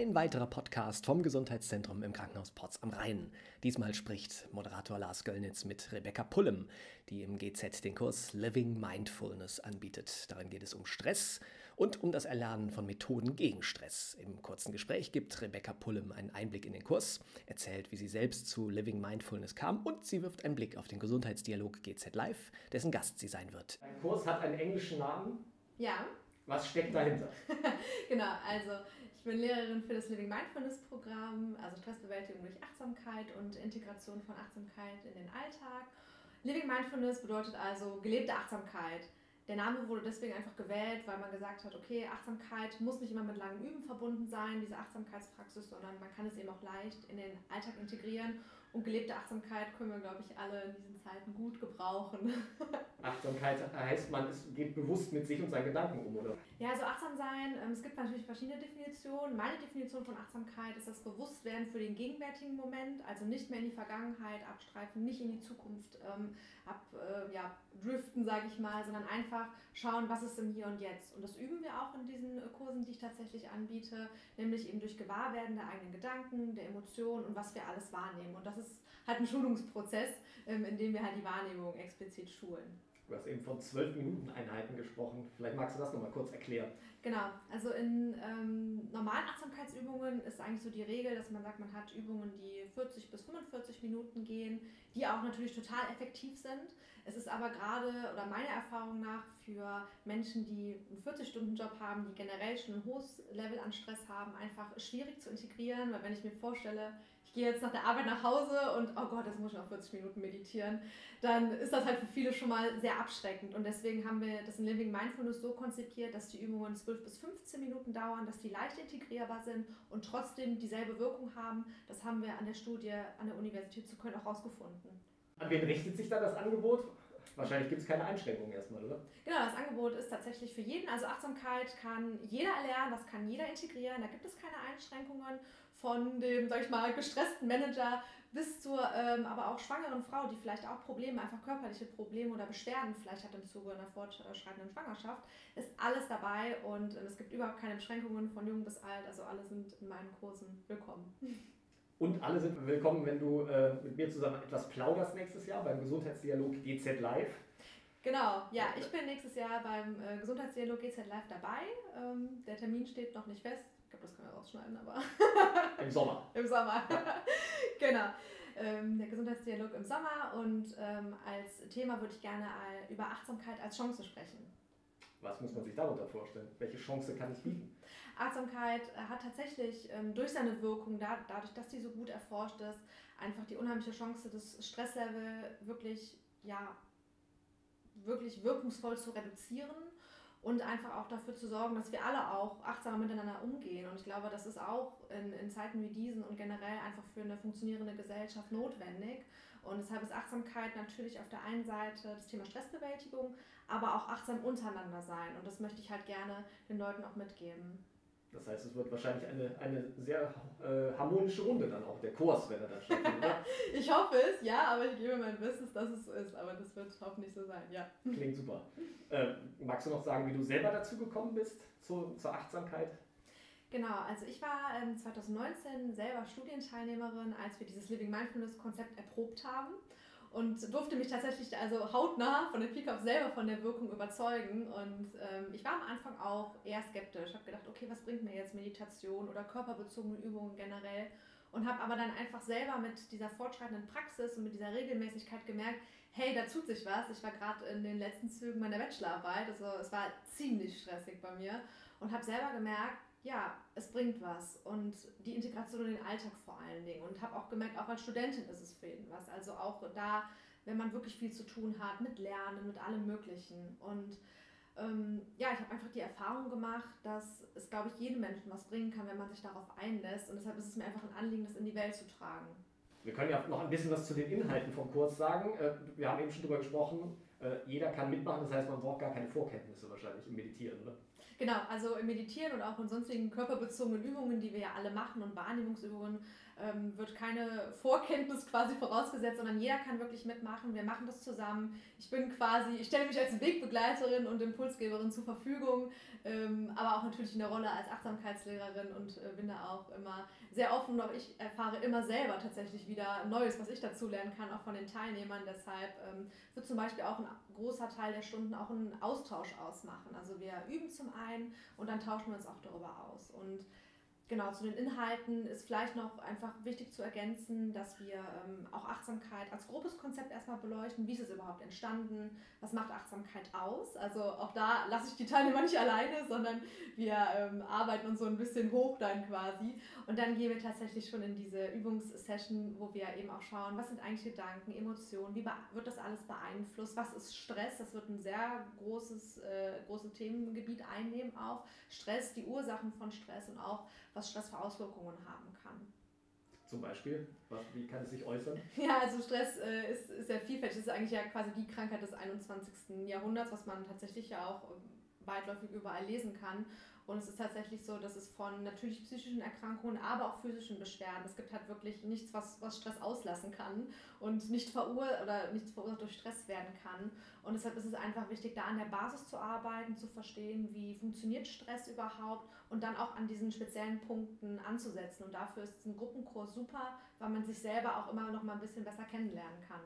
Ein weiterer Podcast vom Gesundheitszentrum im Krankenhaus Porz am Rhein. Diesmal spricht Moderator Lars Göllnitz mit Rebecca Pullem, die im GZ den Kurs Living Mindfulness anbietet. Darin geht es um Stress und um das Erlernen von Methoden gegen Stress. Im kurzen Gespräch gibt Rebecca Pullem einen Einblick in den Kurs, erzählt, wie sie selbst zu Living Mindfulness kam und sie wirft einen Blick auf den Gesundheitsdialog GZ Live, dessen Gast sie sein wird. Dein Kurs hat einen englischen Namen. Ja. Was steckt dahinter? genau, also ich bin Lehrerin für das Living Mindfulness Programm, also Stressbewältigung durch Achtsamkeit und Integration von Achtsamkeit in den Alltag. Living Mindfulness bedeutet also gelebte Achtsamkeit. Der Name wurde deswegen einfach gewählt, weil man gesagt hat, okay, Achtsamkeit muss nicht immer mit langem Üben verbunden sein, diese Achtsamkeitspraxis, sondern man kann es eben auch leicht in den Alltag integrieren. Und gelebte Achtsamkeit können wir, glaube ich, alle in diesen Zeiten gut gebrauchen. Achtsamkeit heißt, man ist, geht bewusst mit sich und seinen Gedanken um, oder? Ja, also achtsam sein, ähm, es gibt natürlich verschiedene Definitionen. Meine Definition von Achtsamkeit ist das Bewusstwerden für den gegenwärtigen Moment, also nicht mehr in die Vergangenheit abstreifen, nicht in die Zukunft ähm, abdriften, äh, ja, sage ich mal, sondern einfach schauen, was ist im Hier und Jetzt. Und das üben wir auch in diesen Kursen, die ich tatsächlich anbiete, nämlich eben durch Gewahrwerden der eigenen Gedanken, der Emotionen und was wir alles wahrnehmen. Und das ist halt ein Schulungsprozess, ähm, in dem wir halt die Wahrnehmung explizit schulen. Du hast eben von 12 Minuten Einheiten gesprochen. Vielleicht magst du das nochmal kurz erklären. Genau, also in ähm, normalen Achtsamkeitsübungen ist eigentlich so die Regel, dass man sagt, man hat Übungen, die 40 bis 45 Minuten gehen, die auch natürlich total effektiv sind. Es ist aber gerade, oder meiner Erfahrung nach, für Menschen, die einen 40-Stunden-Job haben, die generell schon ein hohes Level an Stress haben, einfach schwierig zu integrieren, weil wenn ich mir vorstelle, ich gehe jetzt nach der Arbeit nach Hause und oh Gott, jetzt muss ich noch 40 Minuten meditieren, dann ist das halt für viele schon mal sehr abschreckend. Und deswegen haben wir das in Living Mindfulness so konzipiert, dass die Übungen 12 bis 15 Minuten dauern, dass die leicht integrierbar sind und trotzdem dieselbe Wirkung haben. Das haben wir an der Studie an der Universität zu Köln auch rausgefunden. An wen richtet sich da das Angebot? Wahrscheinlich gibt es keine Einschränkungen erstmal, oder? Genau, das Angebot ist tatsächlich für jeden. Also Achtsamkeit kann jeder erlernen, das kann jeder integrieren. Da gibt es keine Einschränkungen von dem, sag ich mal, gestressten Manager bis zur ähm, aber auch schwangeren Frau, die vielleicht auch Probleme, einfach körperliche Probleme oder Beschwerden vielleicht hat im Zuge einer fortschreitenden Schwangerschaft, ist alles dabei und äh, es gibt überhaupt keine Beschränkungen von jung bis alt. Also alle sind in meinen Kursen willkommen. Und alle sind willkommen, wenn du äh, mit mir zusammen etwas plauderst nächstes Jahr beim Gesundheitsdialog GZ Live. Genau, ja, ich bin nächstes Jahr beim äh, Gesundheitsdialog GZ Live dabei. Ähm, der Termin steht noch nicht fest. Ich glaube, das können wir rausschneiden, aber. Im Sommer. Im Sommer. genau. Ähm, der Gesundheitsdialog im Sommer und ähm, als Thema würde ich gerne über Achtsamkeit als Chance sprechen. Was muss man sich darunter vorstellen? Welche Chance kann ich bieten? Achtsamkeit hat tatsächlich ähm, durch seine Wirkung, da, dadurch, dass die so gut erforscht ist, einfach die unheimliche Chance, das Stresslevel wirklich, ja, wirklich wirkungsvoll zu reduzieren und einfach auch dafür zu sorgen, dass wir alle auch achtsamer miteinander umgehen. Und ich glaube, das ist auch in, in Zeiten wie diesen und generell einfach für eine funktionierende Gesellschaft notwendig. Und deshalb ist Achtsamkeit natürlich auf der einen Seite das Thema Stressbewältigung, aber auch achtsam untereinander sein. Und das möchte ich halt gerne den Leuten auch mitgeben. Das heißt, es wird wahrscheinlich eine, eine sehr äh, harmonische Runde dann auch, der Kurs, wenn er dann stattfindet. ich hoffe es, ja, aber ich gebe mein Bestes, dass es so ist. Aber das wird hoffentlich so sein, ja. Klingt super. Äh, magst du noch sagen, wie du selber dazu gekommen bist, zu, zur Achtsamkeit? Genau, also ich war ähm, 2019 selber Studienteilnehmerin, als wir dieses Living Mindfulness Konzept erprobt haben und durfte mich tatsächlich also hautnah von Pike auf selber von der Wirkung überzeugen. Und ähm, ich war am Anfang auch eher skeptisch, habe gedacht, okay, was bringt mir jetzt Meditation oder körperbezogene Übungen generell? Und habe aber dann einfach selber mit dieser fortschreitenden Praxis und mit dieser Regelmäßigkeit gemerkt, hey, da tut sich was. Ich war gerade in den letzten Zügen meiner Bachelorarbeit, also es war ziemlich stressig bei mir und habe selber gemerkt, ja, es bringt was und die Integration in den Alltag vor allen Dingen. Und habe auch gemerkt, auch als Studentin ist es für jeden was. Also auch da, wenn man wirklich viel zu tun hat mit Lernen, mit allem Möglichen. Und ähm, ja, ich habe einfach die Erfahrung gemacht, dass es, glaube ich, jedem Menschen was bringen kann, wenn man sich darauf einlässt. Und deshalb ist es mir einfach ein Anliegen, das in die Welt zu tragen. Wir können ja noch ein bisschen was zu den Inhalten vom Kurs sagen. Äh, wir haben eben schon darüber gesprochen, äh, jeder kann mitmachen, das heißt, man braucht gar keine Vorkenntnisse wahrscheinlich im Meditieren, oder? Genau, also im Meditieren und auch in sonstigen körperbezogenen Übungen, die wir ja alle machen und Wahrnehmungsübungen, ähm, wird keine Vorkenntnis quasi vorausgesetzt, sondern jeder kann wirklich mitmachen. Wir machen das zusammen. Ich bin quasi, ich stelle mich als Wegbegleiterin und Impulsgeberin zur Verfügung, ähm, aber auch natürlich in der Rolle als Achtsamkeitslehrerin und äh, bin da auch immer sehr offen auch ich erfahre immer selber tatsächlich wieder Neues, was ich dazu lernen kann, auch von den Teilnehmern. Deshalb ähm, wird zum Beispiel auch ein großer Teil der Stunden auch einen Austausch ausmachen. Also wir üben zum einen und dann tauschen wir uns auch darüber aus. Und Genau, zu den Inhalten ist vielleicht noch einfach wichtig zu ergänzen, dass wir ähm, auch Achtsamkeit als grobes Konzept erstmal beleuchten. Wie ist es überhaupt entstanden? Was macht Achtsamkeit aus? Also auch da lasse ich die Teilnehmer nicht alleine, sondern wir ähm, arbeiten uns so ein bisschen hoch dann quasi. Und dann gehen wir tatsächlich schon in diese Übungssession, wo wir eben auch schauen, was sind eigentlich Gedanken, Emotionen, wie wird das alles beeinflusst, was ist Stress? Das wird ein sehr großes, äh, großes Themengebiet einnehmen auch. Stress, die Ursachen von Stress und auch was Stress für Auswirkungen haben kann. Zum Beispiel, was, wie kann es sich äußern? Ja, also Stress äh, ist, ist sehr vielfältig. Das ist eigentlich ja quasi die Krankheit des 21. Jahrhunderts, was man tatsächlich ja auch ähm, weitläufig überall lesen kann. Und es ist tatsächlich so, dass es von natürlich psychischen Erkrankungen, aber auch physischen Beschwerden, es gibt halt wirklich nichts, was, was Stress auslassen kann und nicht verur oder nichts verursacht durch Stress werden kann. Und deshalb ist es einfach wichtig, da an der Basis zu arbeiten, zu verstehen, wie funktioniert Stress überhaupt und dann auch an diesen speziellen Punkten anzusetzen. Und dafür ist ein Gruppenkurs super, weil man sich selber auch immer noch mal ein bisschen besser kennenlernen kann.